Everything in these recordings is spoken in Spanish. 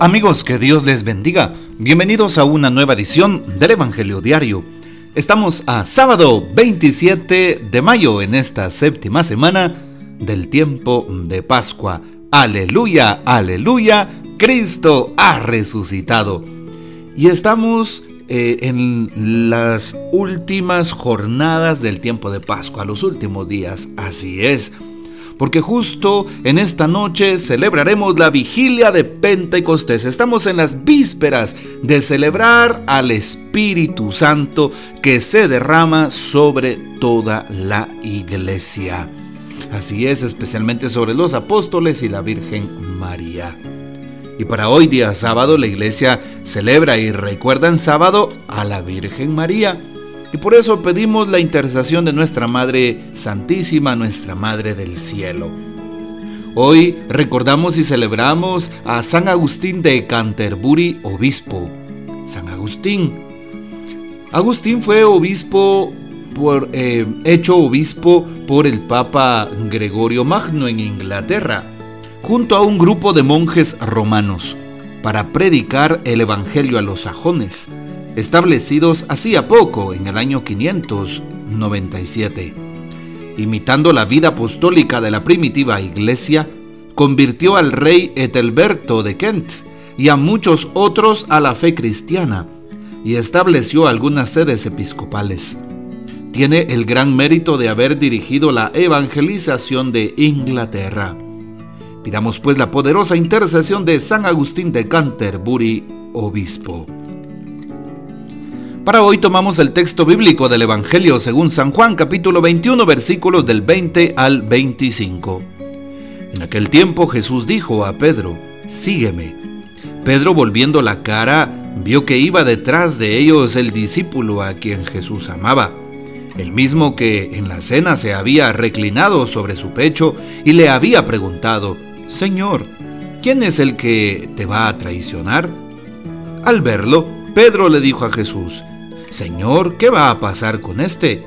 Amigos, que Dios les bendiga. Bienvenidos a una nueva edición del Evangelio Diario. Estamos a sábado 27 de mayo en esta séptima semana del tiempo de Pascua. Aleluya, aleluya, Cristo ha resucitado. Y estamos eh, en las últimas jornadas del tiempo de Pascua, los últimos días. Así es porque justo en esta noche celebraremos la vigilia de Pentecostés. Estamos en las vísperas de celebrar al Espíritu Santo que se derrama sobre toda la iglesia. Así es, especialmente sobre los apóstoles y la Virgen María. Y para hoy día sábado la iglesia celebra y recuerda en sábado a la Virgen María y por eso pedimos la intercesión de nuestra Madre Santísima, nuestra Madre del Cielo. Hoy recordamos y celebramos a San Agustín de Canterbury, obispo. San Agustín. Agustín fue obispo por, eh, hecho obispo por el Papa Gregorio Magno en Inglaterra, junto a un grupo de monjes romanos, para predicar el Evangelio a los sajones establecidos hacía poco, en el año 597. Imitando la vida apostólica de la primitiva iglesia, convirtió al rey Etelberto de Kent y a muchos otros a la fe cristiana y estableció algunas sedes episcopales. Tiene el gran mérito de haber dirigido la evangelización de Inglaterra. Pidamos pues la poderosa intercesión de San Agustín de Canterbury, obispo. Para hoy tomamos el texto bíblico del Evangelio según San Juan capítulo 21 versículos del 20 al 25. En aquel tiempo Jesús dijo a Pedro, sígueme. Pedro volviendo la cara vio que iba detrás de ellos el discípulo a quien Jesús amaba, el mismo que en la cena se había reclinado sobre su pecho y le había preguntado, Señor, ¿quién es el que te va a traicionar? Al verlo, Pedro le dijo a Jesús, Señor, ¿qué va a pasar con este?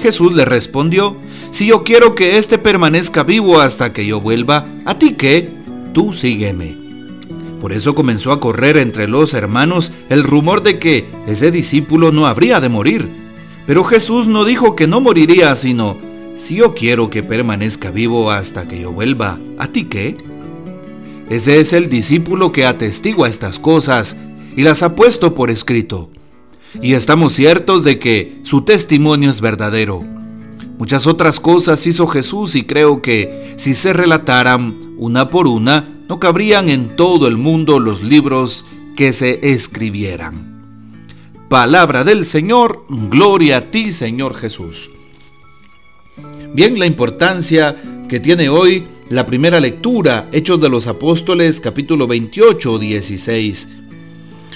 Jesús le respondió, Si yo quiero que éste permanezca vivo hasta que yo vuelva, ¿a ti qué? Tú sígueme. Por eso comenzó a correr entre los hermanos el rumor de que ese discípulo no habría de morir. Pero Jesús no dijo que no moriría, sino, si yo quiero que permanezca vivo hasta que yo vuelva, ¿a ti qué? Ese es el discípulo que atestigua estas cosas y las ha puesto por escrito y estamos ciertos de que su testimonio es verdadero. Muchas otras cosas hizo Jesús y creo que si se relataran una por una, no cabrían en todo el mundo los libros que se escribieran. Palabra del Señor, gloria a ti Señor Jesús. Bien, la importancia que tiene hoy la primera lectura, Hechos de los Apóstoles capítulo 28, 16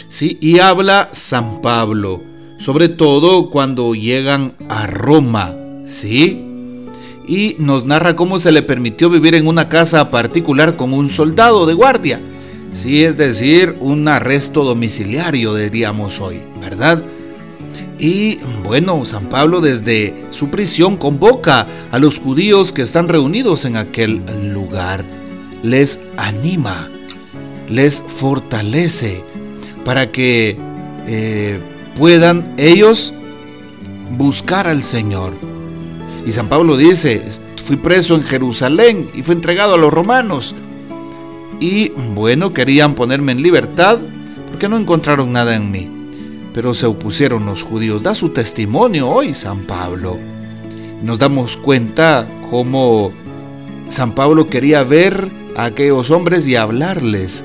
¿sí? Y habla San Pablo, sobre todo cuando llegan a Roma, ¿sí? Y nos narra cómo se le permitió vivir en una casa particular con un soldado de guardia, sí, es decir, un arresto domiciliario, diríamos hoy, ¿verdad? Y bueno, San Pablo desde su prisión convoca a los judíos que están reunidos en aquel lugar, les anima, les fortalece, para que eh, puedan ellos buscar al Señor. Y San Pablo dice, fui preso en Jerusalén y fui entregado a los romanos. Y bueno, querían ponerme en libertad porque no encontraron nada en mí. Pero se opusieron los judíos. Da su testimonio hoy San Pablo. Nos damos cuenta cómo San Pablo quería ver a aquellos hombres y hablarles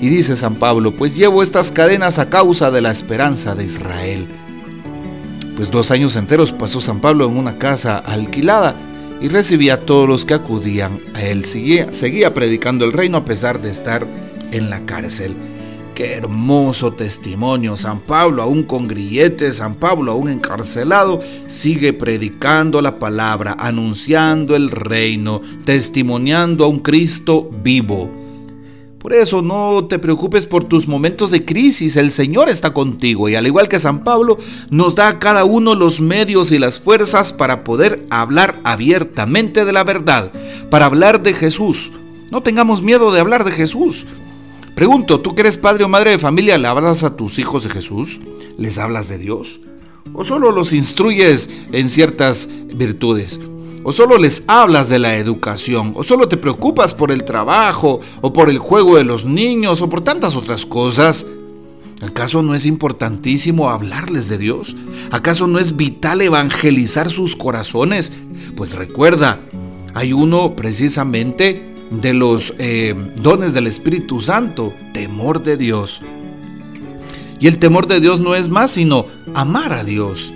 y dice San Pablo, pues llevo estas cadenas a causa de la esperanza de Israel. Pues dos años enteros pasó San Pablo en una casa alquilada y recibía a todos los que acudían a él. Seguía, seguía predicando el reino a pesar de estar en la cárcel. Qué hermoso testimonio. San Pablo, aún con grilletes, San Pablo, aún encarcelado, sigue predicando la palabra, anunciando el reino, testimoniando a un Cristo vivo. Por eso no te preocupes por tus momentos de crisis, el Señor está contigo y al igual que San Pablo, nos da a cada uno los medios y las fuerzas para poder hablar abiertamente de la verdad, para hablar de Jesús. No tengamos miedo de hablar de Jesús. Pregunto, ¿tú que eres padre o madre de familia, le hablas a tus hijos de Jesús? ¿Les hablas de Dios? ¿O solo los instruyes en ciertas virtudes? ¿O solo les hablas de la educación? ¿O solo te preocupas por el trabajo? ¿O por el juego de los niños? ¿O por tantas otras cosas? ¿Acaso no es importantísimo hablarles de Dios? ¿Acaso no es vital evangelizar sus corazones? Pues recuerda, hay uno precisamente de los eh, dones del Espíritu Santo, temor de Dios. Y el temor de Dios no es más sino amar a Dios,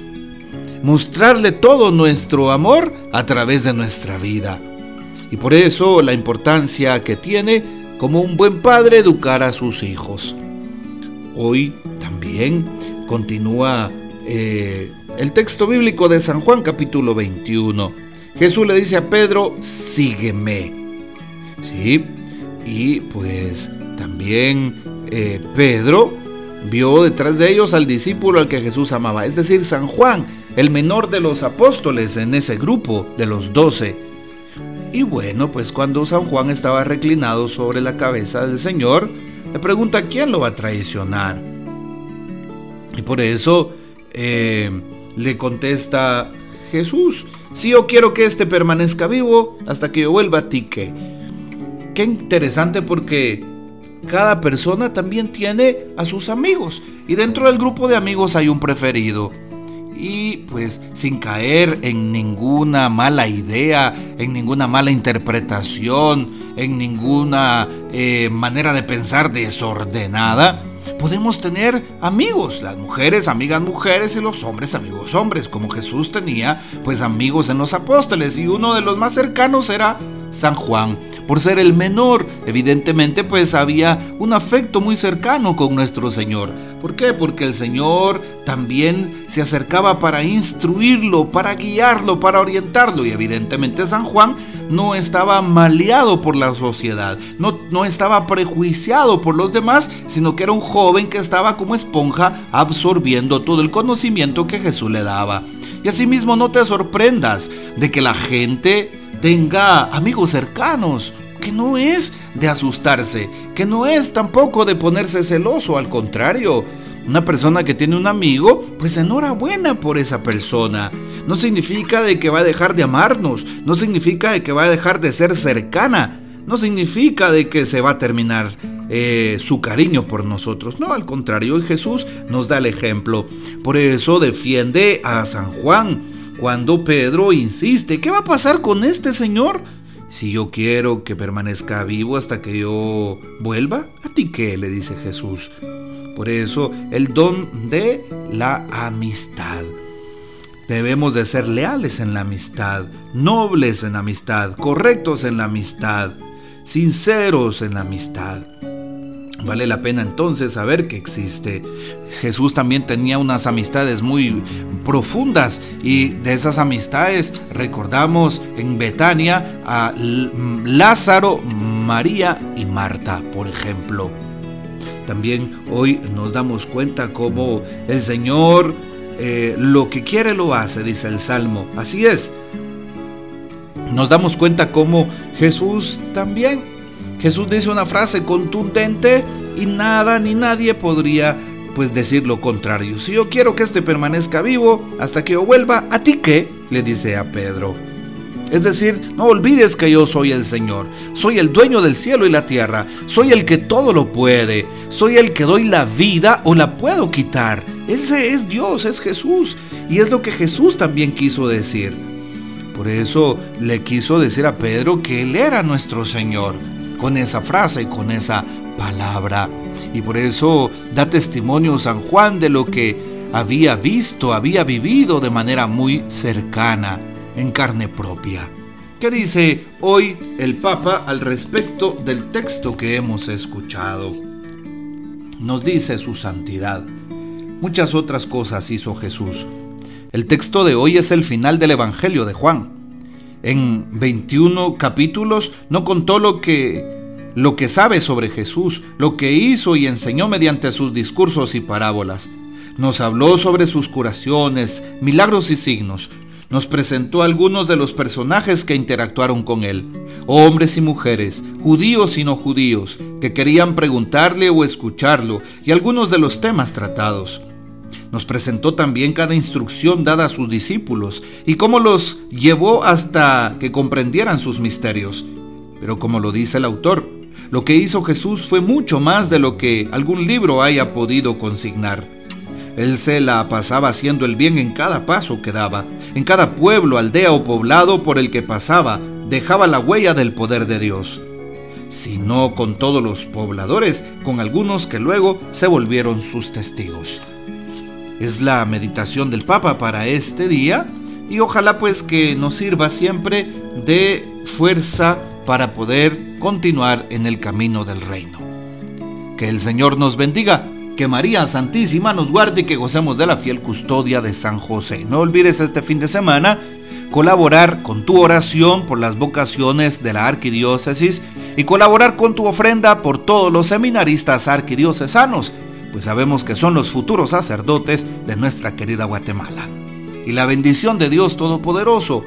mostrarle todo nuestro amor a través de nuestra vida. Y por eso la importancia que tiene como un buen padre educar a sus hijos. Hoy también continúa eh, el texto bíblico de San Juan capítulo 21. Jesús le dice a Pedro, sígueme. ¿sí? Y pues también eh, Pedro vio detrás de ellos al discípulo al que Jesús amaba, es decir, San Juan, el menor de los apóstoles en ese grupo de los doce. Y bueno, pues cuando San Juan estaba reclinado sobre la cabeza del Señor, le pregunta quién lo va a traicionar. Y por eso eh, le contesta Jesús, si yo quiero que éste permanezca vivo hasta que yo vuelva a ti, que Qué interesante porque cada persona también tiene a sus amigos y dentro del grupo de amigos hay un preferido. Y pues sin caer en ninguna mala idea, en ninguna mala interpretación, en ninguna eh, manera de pensar desordenada, podemos tener amigos, las mujeres amigas mujeres y los hombres amigos hombres, como Jesús tenía pues amigos en los apóstoles y uno de los más cercanos era San Juan por ser el menor. Evidentemente pues había un afecto muy cercano con nuestro Señor. ¿Por qué? Porque el Señor también se acercaba para instruirlo, para guiarlo, para orientarlo. Y evidentemente San Juan no estaba maleado por la sociedad, no, no estaba prejuiciado por los demás, sino que era un joven que estaba como esponja absorbiendo todo el conocimiento que Jesús le daba. Y asimismo no te sorprendas de que la gente tenga amigos cercanos, que no es de asustarse, que no es tampoco de ponerse celoso, al contrario. Una persona que tiene un amigo, pues enhorabuena por esa persona. No significa de que va a dejar de amarnos, no significa de que va a dejar de ser cercana, no significa de que se va a terminar eh, su cariño por nosotros. No, al contrario, Jesús nos da el ejemplo. Por eso defiende a San Juan cuando Pedro insiste, ¿qué va a pasar con este señor? Si yo quiero que permanezca vivo hasta que yo vuelva, ¿a ti qué? le dice Jesús. Por eso el don de la amistad. Debemos de ser leales en la amistad, nobles en la amistad, correctos en la amistad, sinceros en la amistad. Vale la pena entonces saber que existe. Jesús también tenía unas amistades muy profundas y de esas amistades recordamos en Betania a Lázaro, María y Marta, por ejemplo. También hoy nos damos cuenta cómo el Señor eh, lo que quiere lo hace, dice el Salmo. Así es. Nos damos cuenta cómo Jesús también Jesús dice una frase contundente y nada ni nadie podría pues decir lo contrario. Si yo quiero que éste permanezca vivo hasta que yo vuelva, ¿a ti qué? le dice a Pedro. Es decir, no olvides que yo soy el Señor, soy el dueño del cielo y la tierra, soy el que todo lo puede, soy el que doy la vida o la puedo quitar. Ese es Dios, es Jesús, y es lo que Jesús también quiso decir. Por eso le quiso decir a Pedro que Él era nuestro Señor con esa frase, con esa palabra. Y por eso da testimonio San Juan de lo que había visto, había vivido de manera muy cercana, en carne propia. ¿Qué dice hoy el Papa al respecto del texto que hemos escuchado? Nos dice su santidad. Muchas otras cosas hizo Jesús. El texto de hoy es el final del Evangelio de Juan en 21 capítulos no contó lo que lo que sabe sobre Jesús, lo que hizo y enseñó mediante sus discursos y parábolas. Nos habló sobre sus curaciones, milagros y signos. Nos presentó algunos de los personajes que interactuaron con él. hombres y mujeres, judíos y no judíos, que querían preguntarle o escucharlo y algunos de los temas tratados. Nos presentó también cada instrucción dada a sus discípulos y cómo los llevó hasta que comprendieran sus misterios. Pero como lo dice el autor, lo que hizo Jesús fue mucho más de lo que algún libro haya podido consignar. Él se la pasaba haciendo el bien en cada paso que daba, en cada pueblo, aldea o poblado por el que pasaba, dejaba la huella del poder de Dios. Si no con todos los pobladores, con algunos que luego se volvieron sus testigos. Es la meditación del Papa para este día y ojalá pues que nos sirva siempre de fuerza para poder continuar en el camino del reino. Que el Señor nos bendiga que María Santísima nos guarde y que gocemos de la fiel custodia de San José. No olvides este fin de semana colaborar con tu oración por las vocaciones de la arquidiócesis y colaborar con tu ofrenda por todos los seminaristas arquidiocesanos, pues sabemos que son los futuros sacerdotes de nuestra querida Guatemala. Y la bendición de Dios Todopoderoso,